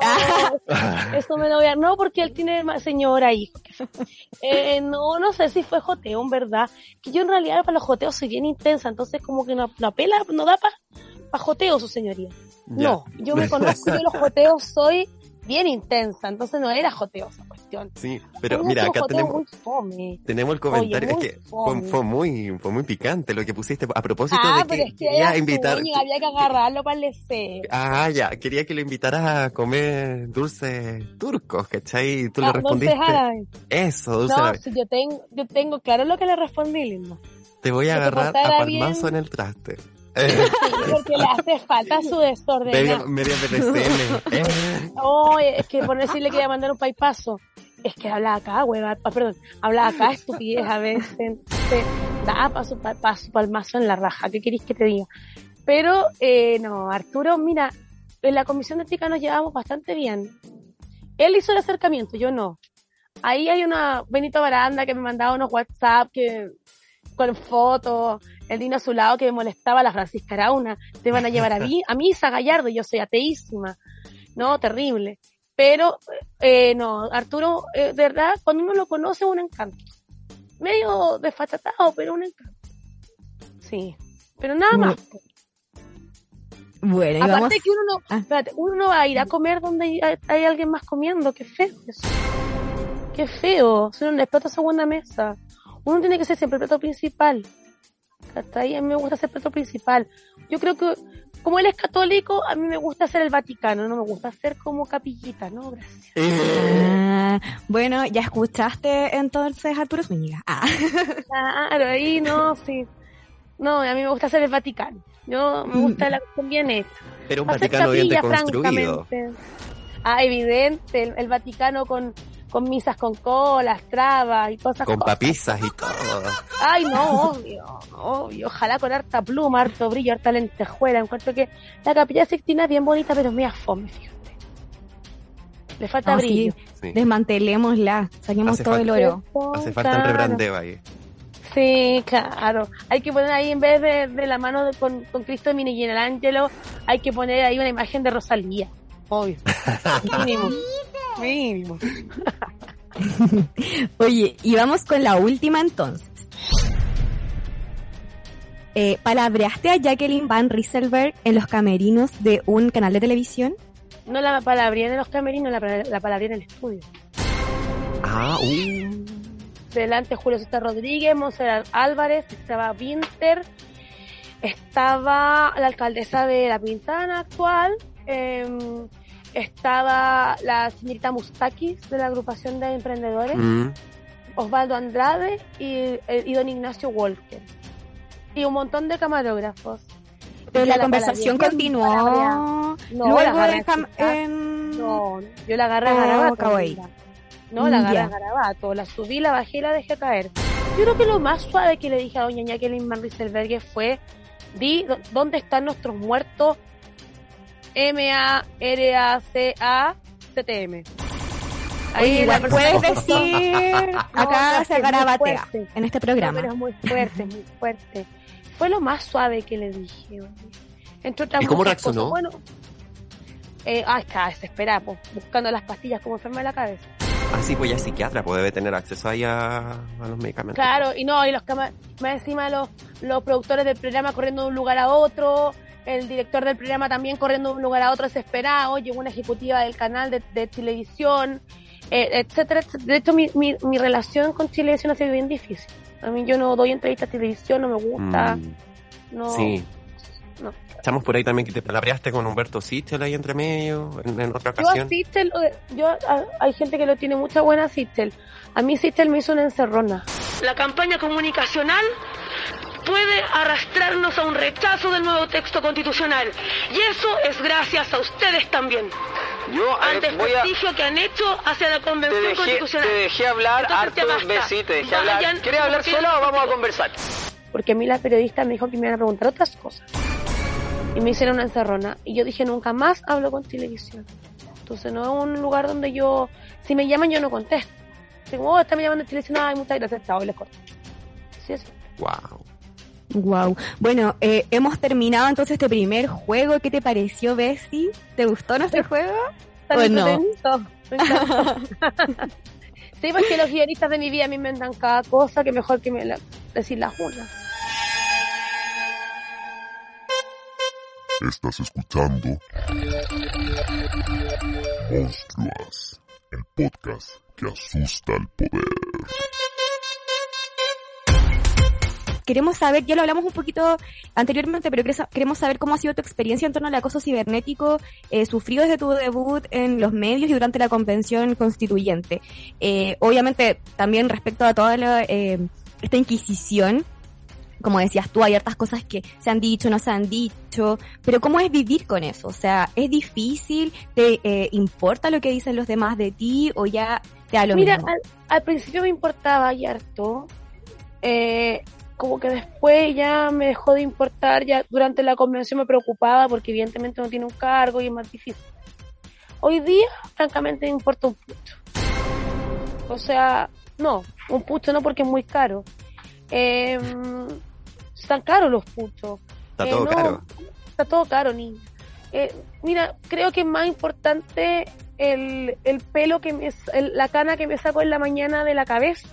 eso me lo voy a... No, porque él tiene señora, hijo. Eh, no, no sé si fue joteo, en verdad. Que yo en realidad para los joteos soy bien intensa, entonces como que no, no apela, no da para pa joteo, su señoría. No, yo me conozco, yo los joteos soy bien intensa, entonces no era joteo esa cuestión. Sí, pero mira, acá tenemos, tenemos el comentario. muy es que fue, muy, fue muy picante lo que pusiste a propósito Ah, de que es que quería era invitar. Zúñiga, había que agarrarlo para el deseo. Ah, ya, quería que lo invitaras a comer dulces turcos, ¿cachai? Y tú le Ah, respondiste. dulces. Eso, dulce No, si yo tengo, yo tengo claro lo que le respondí, lindo. Te voy a que agarrar a palmazo bien. en el traste. Porque le hace falta su desorden. medio, medio BDSM. Eh, Oh, es que por decirle que iba a mandar un paipazo. Es que habla acá, hueva, ah, perdón, habla acá estupidez a veces. Te da paso, pa- paso, palmazo en la raja, ¿qué queréis que te diga? Pero, eh, no, Arturo, mira, en la comisión de ética nos llevamos bastante bien. Él hizo el acercamiento, yo no. Ahí hay una Benito Baranda que me mandaba unos WhatsApp que con fotos, el Dino a su lado que me molestaba, la Francisca Arauna, te van a llevar a mí, a misa Gallardo, yo soy ateísima. No, terrible. Pero, eh, no, Arturo, eh, de verdad, cuando uno lo conoce, un encanto. Medio desfachatado, pero un encanto. Sí. Pero nada más. Bueno, y Aparte vamos... que uno no, Ah. espérate, uno no va a ir a comer donde hay, hay alguien más comiendo, qué feo eso. Qué feo, son un plato segunda mesa. Uno tiene que ser siempre el plato principal. Hasta ahí a mí me gusta ser plato principal. Yo creo que, como él es católico, a mí me gusta ser el Vaticano, no me gusta ser como capillita, no, gracias. Ah, bueno, ya escuchaste entonces Arturo Zúñiga. Ah. Claro, ahí no, sí. No, a mí me gusta ser el Vaticano. Yo me gusta la cuestión bien hecha. Era un Hacer Vaticano bien capilla, deconstruido. francamente. Ah, evidente, el, el Vaticano con, con misas con colas, trabas y cosas Con cosas. papizas y todo. Ay, no, obvio, obvio. Ojalá con harta pluma, harto brillo, harta lentejuela. Encuentro que la capilla sixtina es bien bonita, pero es media fome, fíjate. Le falta No, sí, brillo. Sí. desmantelémosla, saquemos Hace todo el oro. Hace falta el Claro. rebrandeo ahí. Sí, claro. Hay que poner ahí, en vez de, de la mano de- con, con Cristo de Miguelangelo, hay que poner ahí una imagen de Rosalía. Obvio. Mínimo. Mínimo. Oye, y vamos con la última entonces. Eh, ¿Palabreaste a Jacqueline Van Rieselberg en los camerinos de un canal de televisión? No la palabría en los camerinos, la, la palabría en el estudio. Ah, uh. Delante Julio César Rodríguez, Monserrat Álvarez, estaba Winter, estaba la alcaldesa de La Pintana actual, em, estaba la señorita Mustakis de la agrupación de emprendedores, Mm. Osvaldo Andrade y, eh, y don Ignacio Walker. Y un montón de camarógrafos. Pero la conversación continuó. No, la luego agarré en, Jam- a en- No, yo la agarré a Oh, garabato. No, la agarré a garabato. La subí, la bajé y la dejé caer. Yo creo que lo más suave que le dije a doña Jacqueline Van fue, di, "¿Dó- ¿dónde están nuestros muertos? M-A-R-A-C-A-C-T-M. Oye, igual la puedes decir, acá no, se es muy garabatea fuerte. en este No, pero programa. muy fuerte, muy fuerte. Fue lo más suave que le dije. oye. Entre otras ¿Y cómo reaccionó? cosas. Bueno, eh, ah, desesperada, pues, buscando las pastillas como enferma de la cabeza. Así pues ya es psiquiatra, pues debe tener acceso ahí a, a los medicamentos. Claro, y no, y los más encima los, los productores del programa corriendo de un lugar a otro, el director del programa también corriendo de un lugar a otro desesperado, llegó una ejecutiva del canal de, de televisión, eh, etcétera, etcétera. De hecho, mi, mi, mi relación con televisión ha sido bien difícil. A mí yo no doy entrevistas a televisión, no me gusta, Mm, no... Sí. no. Estamos por ahí también que te palabreaste con Humberto Sichel ahí entre medio, en, en otra Yo a ocasión. Sistel, eh, yo, a- hay gente que lo tiene mucha buena a Sistel. A mí Sistel me hizo una encerrona. La campaña comunicacional puede arrastrarnos a un rechazo del nuevo texto constitucional. Y eso es gracias a ustedes también. Yo eh, Ante el a... prestigio que han hecho hacia la Te convención dejé, constitucional. te dejé hablar Entonces, harto te dejé hablar. ¿Quieres hablar porque- sola o vamos a conversar? Porque a mí la periodista me dijo que me iban a preguntar otras cosas. Y me hicieron una encerrona. Y yo dije, nunca más hablo con televisión. Entonces no es un lugar donde yo, si me llaman yo no contesto. Digo, oh, está me llamando de televisión, ay, muchas gracias, chao, y les corto. Es. Wow. Wow. Bueno, eh, hemos terminado entonces este primer juego. ¿Qué te pareció, Bessie? ¿Te gustó nuestro juego? Encanta. sí, porque los guionistas de mi vida me inventan cada cosa que mejor que me la, decir las unas. Estás escuchando Monstruas, el podcast que asusta al poder. Queremos saber, ya lo hablamos un poquito anteriormente, pero queremos- saber cómo ha sido tu experiencia en torno al acoso cibernético eh, sufrido desde tu debut en los medios y durante la convención constituyente. Eh, obviamente, también respecto a toda la, eh, esta inquisición, como decías tú, hay hartas cosas que se han dicho, no se han dicho, pero ¿cómo es vivir con eso? O sea, ¿es difícil? ¿Te eh, importa lo que dicen los demás de ti o ya te da lo Mira, mismo? al, al principio me importaba y harto. Eh, como que después ya me dejó de importar. Ya durante la convención me preocupaba porque evidentemente no tiene un cargo y es más difícil. Hoy día, francamente, me importa un pucho. O sea, no, un pucho no porque es muy caro. Eh, están caros los puchos. Está Eh, todo no, caro. Está todo caro, niña. Eh, mira, creo que es más importante el, el pelo que me, el- la cana que me saco en la mañana de la cabeza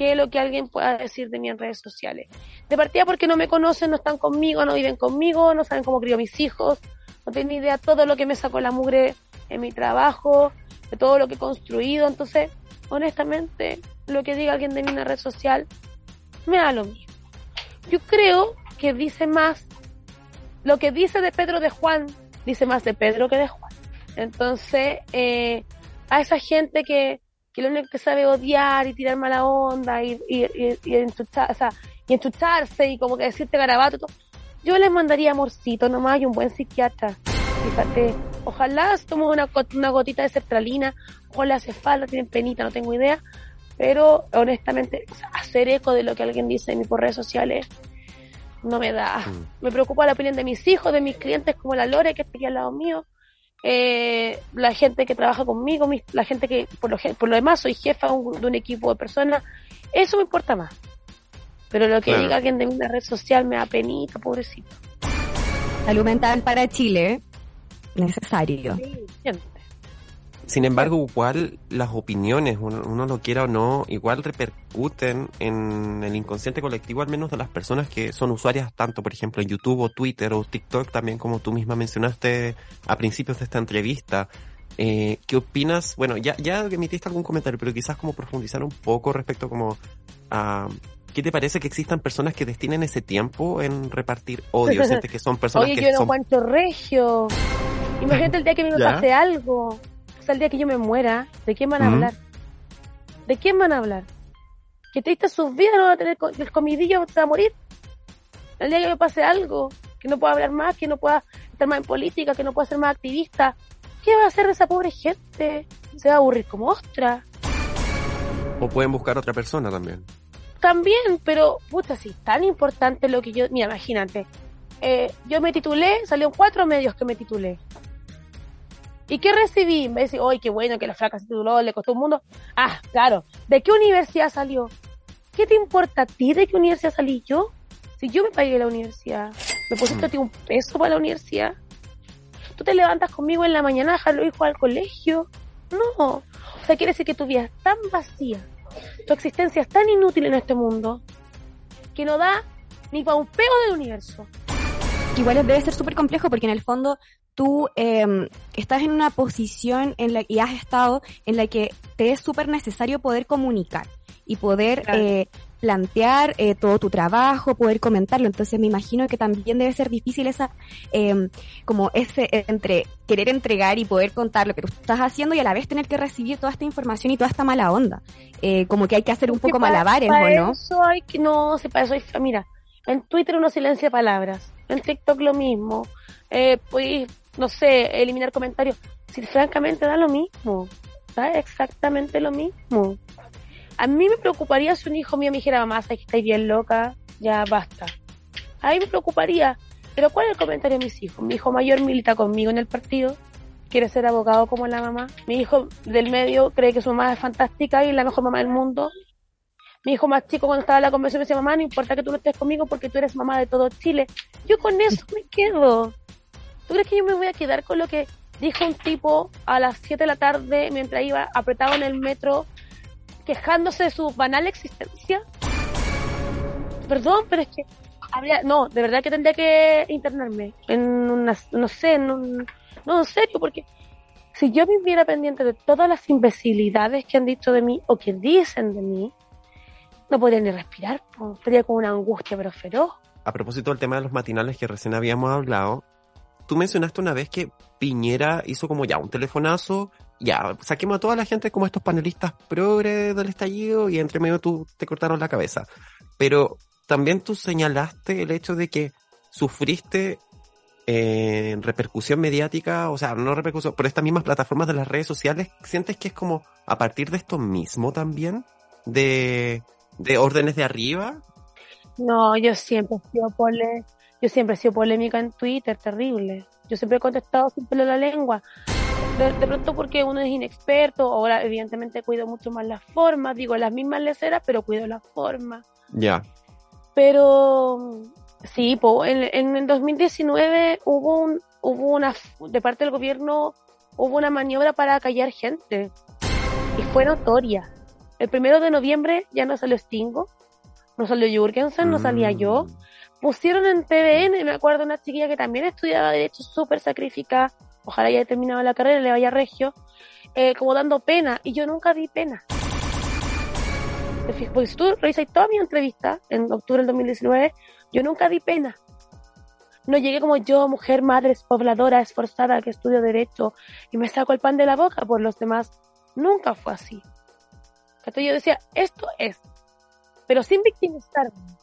que lo que alguien pueda decir de mí en redes sociales. De partida porque no me conocen, no están conmigo, no viven conmigo, no saben cómo crío a mis hijos, no tienen idea todo lo que me saco la mugre en mi trabajo, de todo lo que he construido. Entonces, honestamente, lo que diga alguien de mí en una red social me da lo mismo. Yo creo que dice más, lo que dice de Pedro de Juan, dice más de Pedro que de Juan. Entonces, eh, a esa gente que, que lo único que sabe odiar y tirar mala onda y, y, y, y enchuchar- o sea, y enchucharse y como que decirte garabato, todo, yo les mandaría amorcito nomás y un buen psiquiatra. Fíjate, ojalá se tomen una, una gotita de sertralina, ojalá hace falta, tienen penita, no tengo idea, pero honestamente, o sea, hacer eco de lo que alguien dice en por redes sociales no me da. Mm. Me preocupa la opinión de mis hijos, de mis clientes como la Lore que está aquí al lado mío, eh, la gente que trabaja conmigo, mis- la gente que por lo, gen- por lo demás soy jefa de un, de un equipo de personas, eso me importa más. Pero lo que Claro. diga alguien de mi red social me da penita, pobrecito. Salud mental para Chile, necesario. Siempre. Sin embargo, igual las opiniones, uno, uno lo quiera o no, igual repercuten en el inconsciente colectivo, al menos de las personas que son usuarias tanto, por ejemplo, en YouTube o Twitter o TikTok, también como tú misma mencionaste a principios de esta entrevista. Eh, ¿Qué opinas? Bueno, ya, ya emitiste algún comentario, pero quizás como profundizar un poco respecto como a, ¿Qué te parece que existan personas que destinen ese tiempo en repartir odio? ¿Sientes que son personas Oye, que yo no son... regio. Imagínate el día que me ¿Ya? pase algo. Sea, el día que yo me muera, ¿de quién van a hablar? ¿De quién van a hablar? Que triste sus vidas, no van a tener co- el comidillo, se va a morir. El día que me pase algo, que no pueda hablar más, que no pueda estar más en política, que no pueda ser más activista, ¿qué va a hacer de esa pobre gente? Se va a aburrir como ostra. O pueden buscar otra persona también. También, pero, puta, si es tan importante lo que yo. Mira, imagínate. Eh, yo me titulé, salieron cuatro medios que me titulé. ¿Y qué recibí? Me dice, ¡ay, qué bueno que la flaca se tituló, le costó un mundo! Ah, claro. ¿De qué universidad salió? ¿Qué te importa a ti de qué universidad salí yo? Si yo me pagué la universidad, ¿me pusiste a ti un peso para la universidad? ¿Tú te levantas conmigo en la mañana a dejar los hijos al colegio? No. O sea, quiere decir que tu vida es tan vacía, tu existencia es tan inútil en este mundo, que no da ni para un peo del universo. igual debe ser súper complejo porque en el fondo tú eh, estás en una posición en la y has estado en la que te es súper necesario poder comunicar y poder Claro. eh, plantear eh, todo tu trabajo, poder comentarlo. Entonces me imagino que también debe ser difícil esa, eh, como ese entre querer entregar y poder contar lo que tú estás haciendo y a la vez tener que recibir toda esta información y toda esta mala onda. Eh, como que hay que hacer un poco malabares, pa ¿o no? Eso hay que, no, si para eso hay, mira, en Twitter uno silencia palabras, en TikTok lo mismo, eh, pues, no sé, eliminar comentarios. Si francamente da lo mismo, da exactamente lo mismo. A mí me preocuparía si un hijo mío me dijera, mamá, sabes que estáis bien loca, ya basta. A mí me preocuparía. Pero ¿cuál es el comentario de mis hijos? Mi hijo mayor milita conmigo en el partido, quiere ser abogado como la mamá. Mi hijo del medio cree que su mamá es fantástica y la mejor mamá del mundo. Mi hijo más chico cuando estaba en la convención me decía, mamá, no importa que tú no estés conmigo porque tú eres mamá de todo Chile. Yo con eso me quedo. ¿Tú crees que yo me voy a quedar con lo que dijo un tipo a las 7 de la tarde mientras iba apretado en el metro quejándose de su banal existencia? Perdón, pero es que habría, no, de verdad que tendría que internarme en una, no sé, en un, no, en serio, porque si yo viviera pendiente de todas las imbecilidades que han dicho de mí o que dicen de mí, no podría ni respirar, estaría con una angustia pero feroz. A propósito del tema de los matinales que recién habíamos hablado, tú mencionaste una vez que Piñera hizo como ya un telefonazo, ya, saquemos a toda la gente como estos panelistas progre del estallido y entre medio tú te cortaron la cabeza. Pero también tú señalaste el hecho de que sufriste eh, repercusión mediática, o sea, no repercusión, por estas mismas plataformas de las redes sociales, ¿sientes que es como a partir de esto mismo también? De, de órdenes de arriba, No, yo siempre he sido pole, yo siempre he sido polémica en Twitter, terrible. Yo siempre he contestado sin pelo la lengua. De, de pronto porque uno es inexperto, ahora evidentemente cuido mucho más las formas, digo las mismas leceras, pero cuido las formas. ya. Pero sí, po, en, en el 2019 hubo un, hubo una, de parte del gobierno, hubo una maniobra para callar gente. Y fue notoria. El primero de noviembre ya no salió Stingo, no salió Jürgensen, no salía yo. Pusieron en TVN, me acuerdo una chiquilla que también estudiaba Derecho, súper sacrificada, ojalá haya terminado la carrera le vaya regio, eh, como dando pena, y yo nunca di pena. Porque si tú revisas toda mi entrevista en octubre del 2019, yo nunca di pena. No llegué como yo, mujer, madre, pobladora, esforzada, que estudio Derecho, y me saco el pan de la boca por los demás. Nunca fue así. Entonces yo decía, esto es, pero sin victimizarme.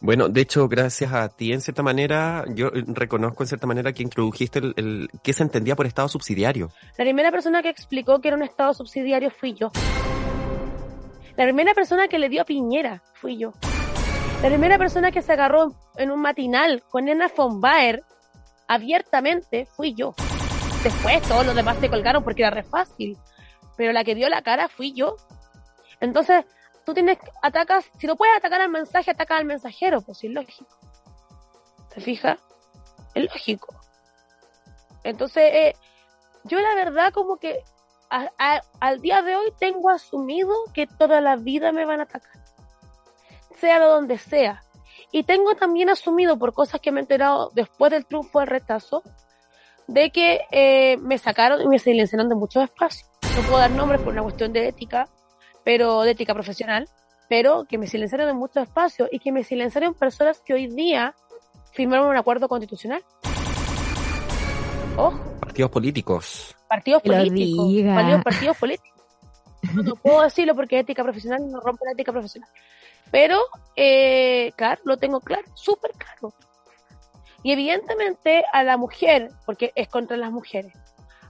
Bueno, de hecho, gracias a ti, en cierta manera, yo reconozco en cierta manera que introdujiste el, el que se entendía por Estado subsidiario. La primera persona que explicó que era un Estado subsidiario fui yo. La primera persona que le dio a Piñera fui yo. La primera persona que se agarró en un matinal con Ena von Baer abiertamente fui yo. Después todos los demás se colgaron porque era re fácil. Pero la que dio la cara fui yo. Entonces, tú tienes, atacas, si no puedes atacar al mensaje, ataca al mensajero, pues es lógico. ¿Te fijas? Es lógico. Entonces, eh, yo la verdad como que al día de hoy tengo asumido que toda la vida me van a atacar. Sea de donde sea. Y tengo también asumido por cosas que me he enterado después del triunfo del rechazo, de que eh, me sacaron y me silenciaron de muchos espacios. No puedo dar nombres por una cuestión de ética, pero de ética profesional. pero que me silenciaron en muchos espacios y que me silenciaron personas que hoy día firmaron un acuerdo constitucional. Ojo, Partidos políticos. partidos lo políticos. diga. Partidos, partidos políticos. No, no puedo decirlo porque es ética profesional y no rompe la ética profesional. Pero, eh, claro, lo tengo claro, súper claro. Y evidentemente a la mujer, porque es contra las mujeres,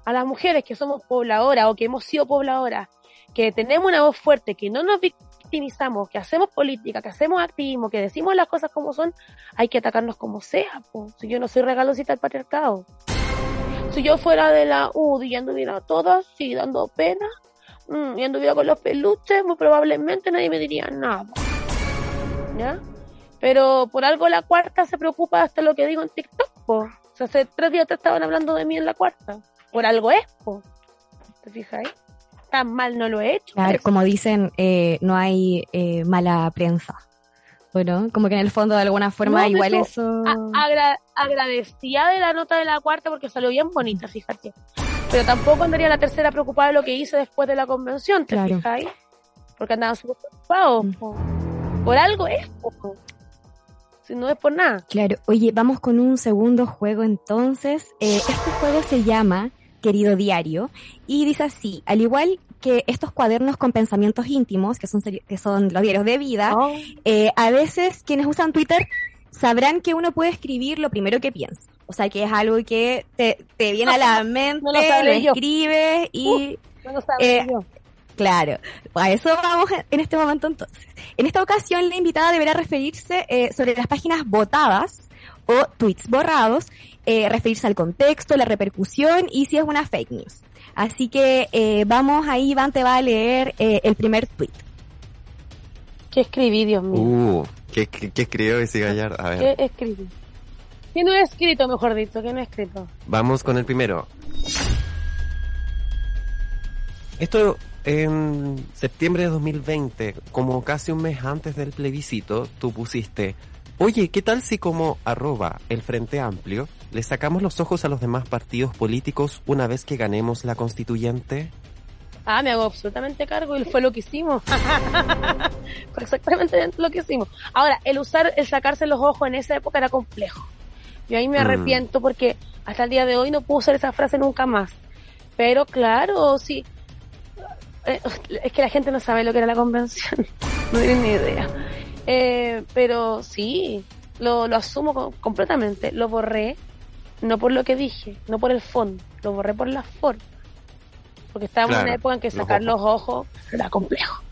a las mujeres que somos pobladoras o que hemos sido pobladoras, que tenemos una voz fuerte, que no nos victimizamos, que hacemos política, que hacemos activismo, que decimos las cosas como son, hay que atacarnos como sea. po. Si yo no soy regalosita del patriarcado. Si yo fuera de la UDI y anduviera todas así, dando pena, mm, y anduviera con los peluches, muy probablemente nadie me diría nada. ¿Ya? Pero por algo la cuarta se preocupa hasta lo que digo en TikTok, po. O sea, hace tres días te estaban hablando de mí en la cuarta. Por algo es, po. ¿Te ahí? Tan mal no lo he hecho. Claro, como dicen, eh, no hay eh, mala prensa. Bueno, como que en el fondo de alguna forma No, igual eso... Agra- agradecida de la nota de la cuarta porque salió bien bonita, fíjate. Pero tampoco andaría la tercera preocupada de lo que hice después de la convención, ¿te Claro. ahí? Porque andaban súper preocupados. Mm. po. Por algo es, po. Si no es por nada. Claro, oye, vamos con un segundo juego entonces. Eh, este juego se llama Querido Diario y dice así, al igual que estos cuadernos con pensamientos íntimos, que son, que son los diarios de vida, Oh, eh, a veces quienes usan Twitter sabrán que uno puede escribir lo primero que piensa. O sea, que es algo que te, te viene a la mente, No lo lo escribes y... no lo Eh, yo. Claro, a eso vamos en este momento entonces. En esta ocasión la invitada deberá referirse eh, sobre las páginas votadas o tweets borrados, eh, referirse al contexto, la repercusión y si es una fake news. Así que eh, vamos ahí, Iván te va a leer eh, el primer tweet. ¿Qué escribí, Dios mío? Uh, ¿qué, qué, qué escribió ese Gallar? A ver, ¿Qué escribí? ¿Qué no he escrito, mejor dicho? ¿Qué no he escrito? vamos con el primero. Esto en septiembre de 2020, como casi un mes antes del plebiscito, tú pusiste, oye, ¿qué tal si como arroba el Frente Amplio le sacamos los ojos a los demás partidos políticos una vez que ganemos la constituyente? Ah, me hago absolutamente cargo y fue lo que hicimos. fue exactamente lo que hicimos. Ahora, el usar, el sacarse los ojos en esa época era complejo. Yo ahí me Mm. arrepiento porque hasta el día de hoy no puedo usar esa frase nunca más. Pero claro, sí. Eh, es que la gente no sabe lo que era la convención. no tienen ni idea. Eh, pero sí, lo, lo asumo co- completamente. Lo borré, no por lo que dije, no por el fondo, lo borré por la forma. Porque estábamos en una época en que los sacar ojos. los ojos era complejo.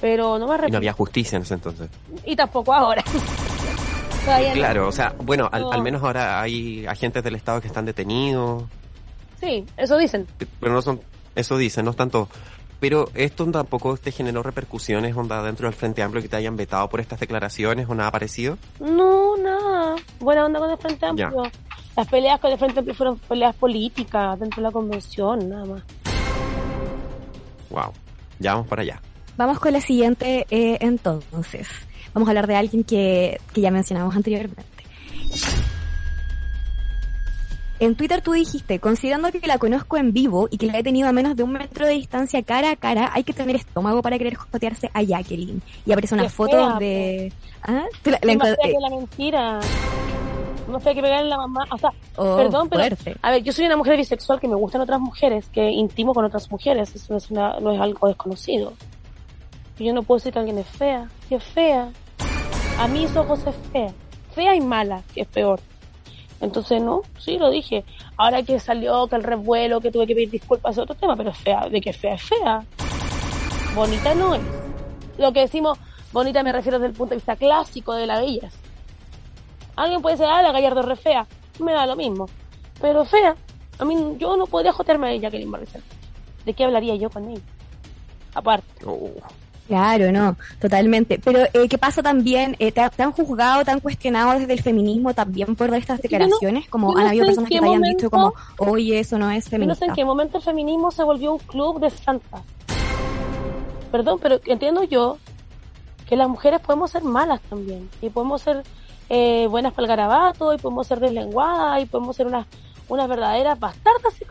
Pero no me Y arrepiento. no había justicia en ese entonces. Y tampoco ahora. Todavía no. Claro, o sea, bueno, al, No. al menos ahora hay agentes del Estado que están detenidos, Sí, eso dicen. pero no son, eso dicen, no es tanto. Pero esto tampoco te generó repercusiones, onda, dentro del Frente Amplio que te hayan vetado por estas declaraciones o nada parecido. No, nada. Buena onda con el Frente Ya. Las peleas con el Frente Amplio fueron peleas políticas dentro de la convención, nada más. Wow, ya vamos para allá. Vamos con la siguiente eh, entonces. Vamos a hablar de alguien que, que ya mencionamos anteriormente. En Twitter tú dijiste, considerando que la conozco en vivo y que la he tenido a menos de un metro de distancia cara a cara, hay que tener estómago para querer jotearse a Jacqueline. Y aparece una Qué foto fea, donde... ¿Ah? La- la eh, la mentira. Más fea que pegarle a la mamá. O sea, oh, perdón, pero fuerte. A ver, yo soy una mujer bisexual que me gustan otras mujeres, que intimo con otras mujeres, eso no es, una- no es algo desconocido. Yo no puedo decir que alguien es fea, que es fea. A mis ojos es fea. Fea y mala, que es peor. Entonces, no, sí, lo dije. Ahora que salió, que el revuelo, que tuve que pedir disculpas, es otro tema, pero es fea. De que fea es fea. Bonita no es. Lo que decimos, bonita me refiero desde el punto de vista clásico de la belleza. Alguien puede decir, ah, la Gallardo re fea. Me da lo mismo. Pero fea. A mí, yo no podría joderme a ella, Jacqueline Barrizal. ¿De qué hablaría yo con ella? Aparte. Oh, Claro, no, totalmente. Pero, eh, ¿qué pasa también? Eh, te, te han juzgado, te han cuestionado desde el feminismo también por estas no- declaraciones? como yo no han habido sé en personas que qué te hayan dicho como, momento- oye, eso no es Yo no feminista. sé en qué momento el feminismo se volvió un club de santas. Perdón, pero entiendo yo que las mujeres podemos ser malas también. Y podemos ser eh, buenas para el garabato, y podemos ser deslenguadas, y podemos ser unas, unas verdaderas bastardas si.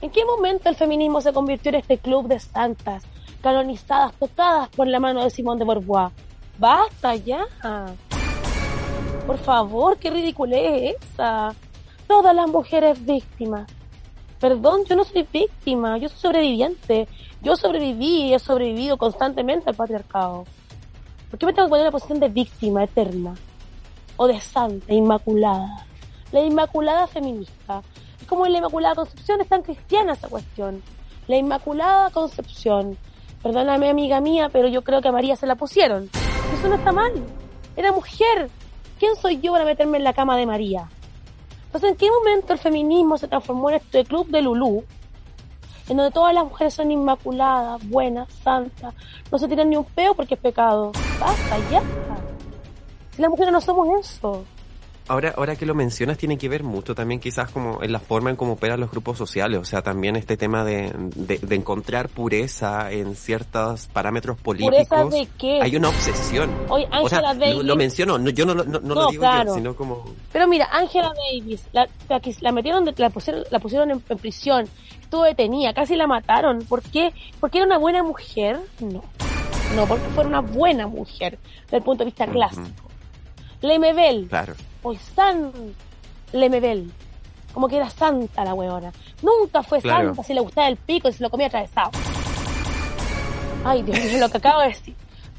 ¿En qué momento el feminismo se convirtió en este club de santas? canonizadas, tocadas por la mano de Simón de Beauvoir. ¡Basta ya! Por favor, qué ridícula es esa. Todas las mujeres víctimas. Perdón, yo no soy víctima, yo soy sobreviviente. Yo sobreviví y he sobrevivido constantemente al patriarcado. ¿Por qué me tengo que poner en la posición de víctima eterna? O de santa, inmaculada. La inmaculada feminista. Es como en la Inmaculada Concepción, es tan cristiana esa cuestión. La Inmaculada Concepción. Perdóname, amiga mía, pero yo creo que a María se la pusieron. Eso no está mal. Era mujer. ¿Quién soy yo para meterme en la cama de María? Entonces, ¿en qué momento el feminismo se transformó en este club de Lulú? En donde todas las mujeres son inmaculadas, buenas, santas, no se tiran ni un peo porque es pecado. Basta, ya. Si las mujeres no somos eso. Ahora, ahora que lo mencionas, tiene que ver mucho también quizás como en la forma en cómo operan los grupos sociales, o sea, también este tema de, de, de encontrar pureza en ciertos parámetros políticos. ¿Pureza de qué? Hay una obsesión. Hoy o sea, Angela lo, Davis... lo menciono, no, yo no, lo- no, no lo No, digo claro. yo, sino como... Pero mira, Angela Davis, la, la, que la metieron, la pusieron, la pusieron en, en prisión, estuvo detenida, casi la mataron. ¿Por qué? ¿Porque era una buena mujer? No. No, porque fue una buena mujer, desde el punto de vista clásico. Lemebel, Claro. Hoy San Lemebel, como que era santa la huevona. Nunca fue Claro. santa si le gustaba el pico y se lo comía atravesado. Ay, Dios mío, lo que acabo de decir.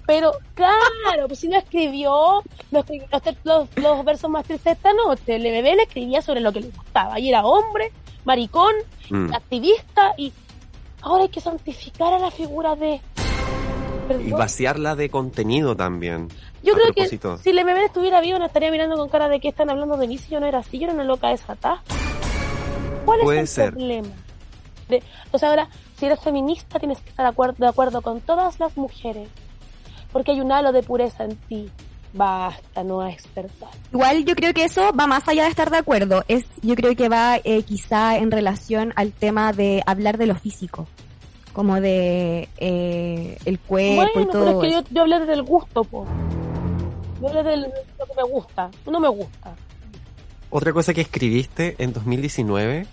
Pero, claro, pues si no escribió, los, los, los versos más tristes de esta noche. Lemebel escribía sobre lo que le gustaba. Y era hombre, maricón, Mm. activista, y ahora hay que santificar a la figura de... Y vaciarla de contenido también. Yo creo que propósito. si Lemebel estuviera vivo, no estaría mirando con cara de que están hablando de mí si yo no era así, yo era una loca desatada. ¿Cuál Puede es el ser. problema? De, entonces ahora, si eres feminista, tienes que estar de acuerdo, de acuerdo con todas las mujeres. Porque hay un halo de pureza en ti. Basta, no es verdad. Igual yo creo que eso va más allá de estar de acuerdo. Es, yo creo que va eh, quizá en relación al tema de hablar de lo físico, como de eh, el cuerpo y bueno, pero todo. es que yo, yo hablé del gusto, po. Yo hablé de lo que me gusta. No me gusta. Otra cosa que escribiste en 2019,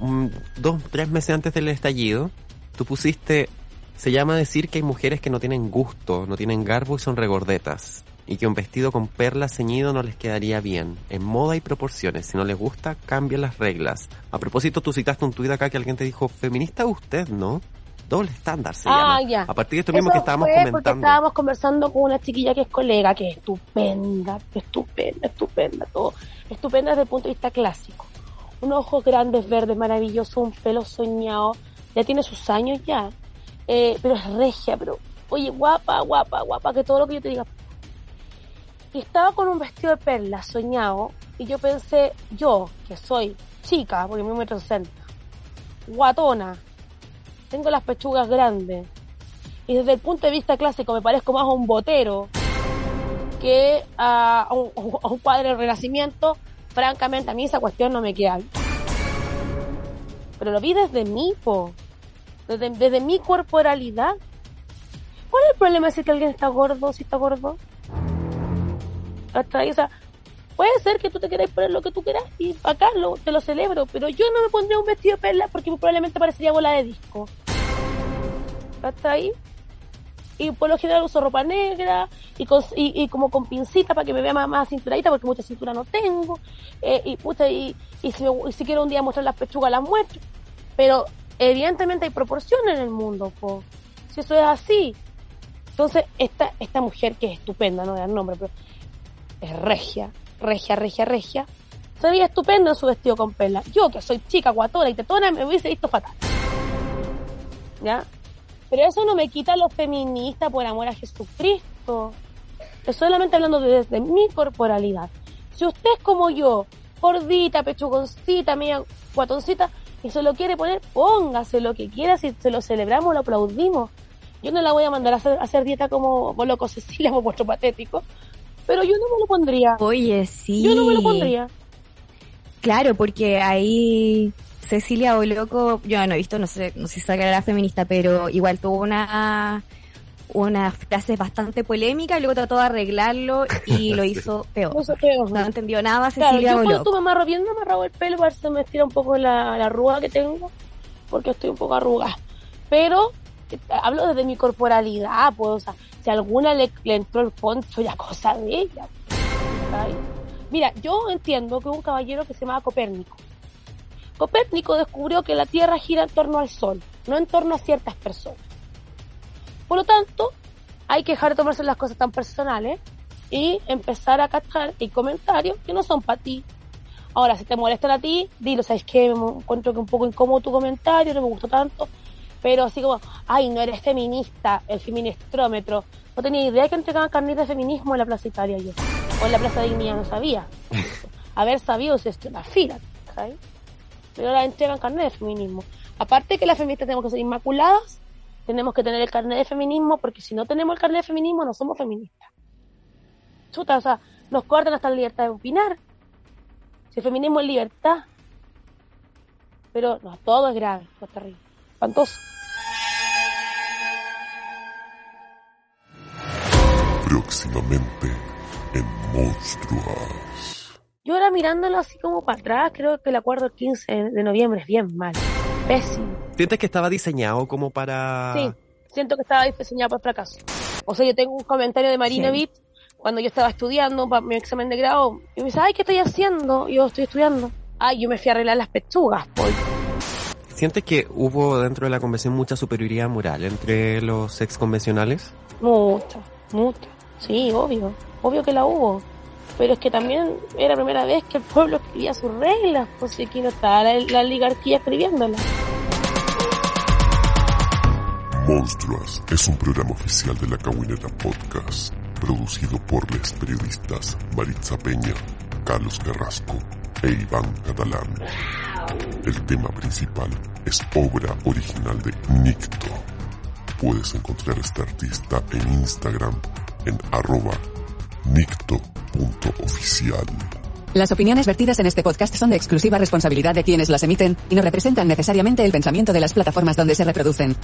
mm, dos, tres meses antes del estallido, tú pusiste, se llama decir que hay mujeres que no tienen gusto, no tienen garbo y son regordetas, y que un vestido con perlas ceñido no les quedaría bien, en moda y proporciones, si no les gusta, cambien las reglas. A propósito, tú citaste un tuit acá que alguien te dijo, feminista usted, ¿no? Doble estándar se Ah, llama. ya. A partir de esto mismo Eso que estábamos fue porque comentando. estábamos conversando con una chiquilla que es colega, que es estupenda, estupenda, estupenda, todo. Estupenda desde el punto de vista clásico. Unos ojos grandes, verdes, maravillosos, un pelo soñado. Ya tiene sus años ya. Eh, pero es regia, pero, oye, guapa, guapa, guapa, que todo lo que yo te diga. Y estaba con un vestido de perlas soñado, y yo pensé, yo, que soy chica, porque me metro sesenta, guatona, tengo las pechugas grandes. Y desde el punto de vista clásico me parezco más a un botero que a, un, cuadro del Renacimiento. Francamente, a mí esa cuestión no me queda. Pero lo vi desde mí, po. Desde, desde mi corporalidad. ¿Cuál es el problema decir que alguien está gordo si está gordo? O sea, puede ser que tú te quieras poner lo que tú quieras y acá te lo celebro, pero yo no me pondría un vestido de perla porque probablemente parecería bola de disco. ¿Cachai? Y por lo general uso ropa negra y, con- y, como con pincita para que me vea más, más cinturadita porque mucha cintura no tengo. Eh, y, puta, y, y, si quiero un día mostrar las pechugas, las muestro. Pero evidentemente hay proporciones en el mundo, po. Si eso es así. Entonces, esta, esta mujer que es estupenda, no voy a dar nombre, pero es regia, regia, regia, regia. Se veía estupenda en su vestido con perla. Yo, que soy chica, guatona y tetona, me hubiese visto fatal. ¿Ya? Pero eso no me quita lo feminista por amor a Jesucristo. Estoy solamente hablando desde mi corporalidad. Si usted es como yo, gordita, pechugoncita, media guatoncita, y se lo quiere poner, póngase lo que quiera, si se lo celebramos, lo aplaudimos. Yo no la voy a mandar a hacer, a dieta como loco Cecilia, como vuestro patético, pero yo no me lo pondría. Oye, sí. Yo no me lo pondría. Claro, porque ahí Cecilia Boloco, yo no he visto, no sé, no sé si sacará feminista, pero igual tuvo una una frase bastante polémica y luego trató de arreglarlo y lo hizo peor. No sé qué, No entendió nada Claro, Cecilia yo cuando tú Boloco. me amarro bien, me amarrado el pelo para que se me estira un poco la, la arruga que tengo. porque estoy un poco arrugada. Pero hablo desde mi corporalidad, pues, o sea, si alguna le, entró el poncho, ya cosa de ella. Mira, yo entiendo que un caballero que se llamaba Copérnico. Copérnico descubrió que la Tierra gira en torno al Sol, no en torno a ciertas personas. Por lo tanto, hay que dejar de tomarse las cosas tan personales y empezar a cachar y comentarios que no son para ti. Ahora, si te molestan a ti, dilo, ¿sabes qué? Me encuentro que un poco incómodo tu comentario, no me gustó tanto. Pero así como, ay, no eres feminista, el feministrómetro. No tenía idea que entregaban carnet de feminismo en la Plaza Italia yo. O en la Plaza Dignidad, no sabía. Haber sabido si esto la fila, ¿sabes? Pero ahora entregan carnet de feminismo. Aparte que las feministas tenemos que ser inmaculadas, tenemos que tener el carnet de feminismo, porque si no tenemos el carnet de feminismo, no somos feministas. Chuta, o sea, nos cortan hasta la libertad de opinar. Si el feminismo es libertad. Pero no, todo es grave, todo es terrible. Espantoso. Próximamente en Monstruas. Yo ahora mirándolo así como para atrás, creo que el acuerdo del 15 de noviembre es bien mal. Pésimo. ¿Sientes que estaba diseñado como para...? Sí, siento que estaba diseñado para el fracaso. O sea, yo tengo un comentario de Marina Sí. Cuando yo estaba estudiando para mi examen de grado. Y me dice, ay, ¿qué estoy haciendo? Y yo estoy estudiando. Ay, yo me fui a arreglar las pechugas, pues. ¿Sientes que hubo dentro de la convención mucha superioridad moral entre los ex convencionales? Mucha, mucha. Sí, obvio. Obvio que la hubo. Pero es que también era la primera vez que el pueblo escribía sus reglas. Pues si aquí no estaba la, la oligarquía escribiéndolas. Monstruas es un programa oficial de la Cahuinera Podcast, producido por los periodistas Maritza Peña, Carlos Carrasco e Iván Catalán. El tema principal es obra original de Nicto. Puedes encontrar a este artista en Instagram en arroba nicto.oficial. Las opiniones vertidas en este podcast son de exclusiva responsabilidad de quienes las emiten y no representan necesariamente el pensamiento de las plataformas donde se reproducen.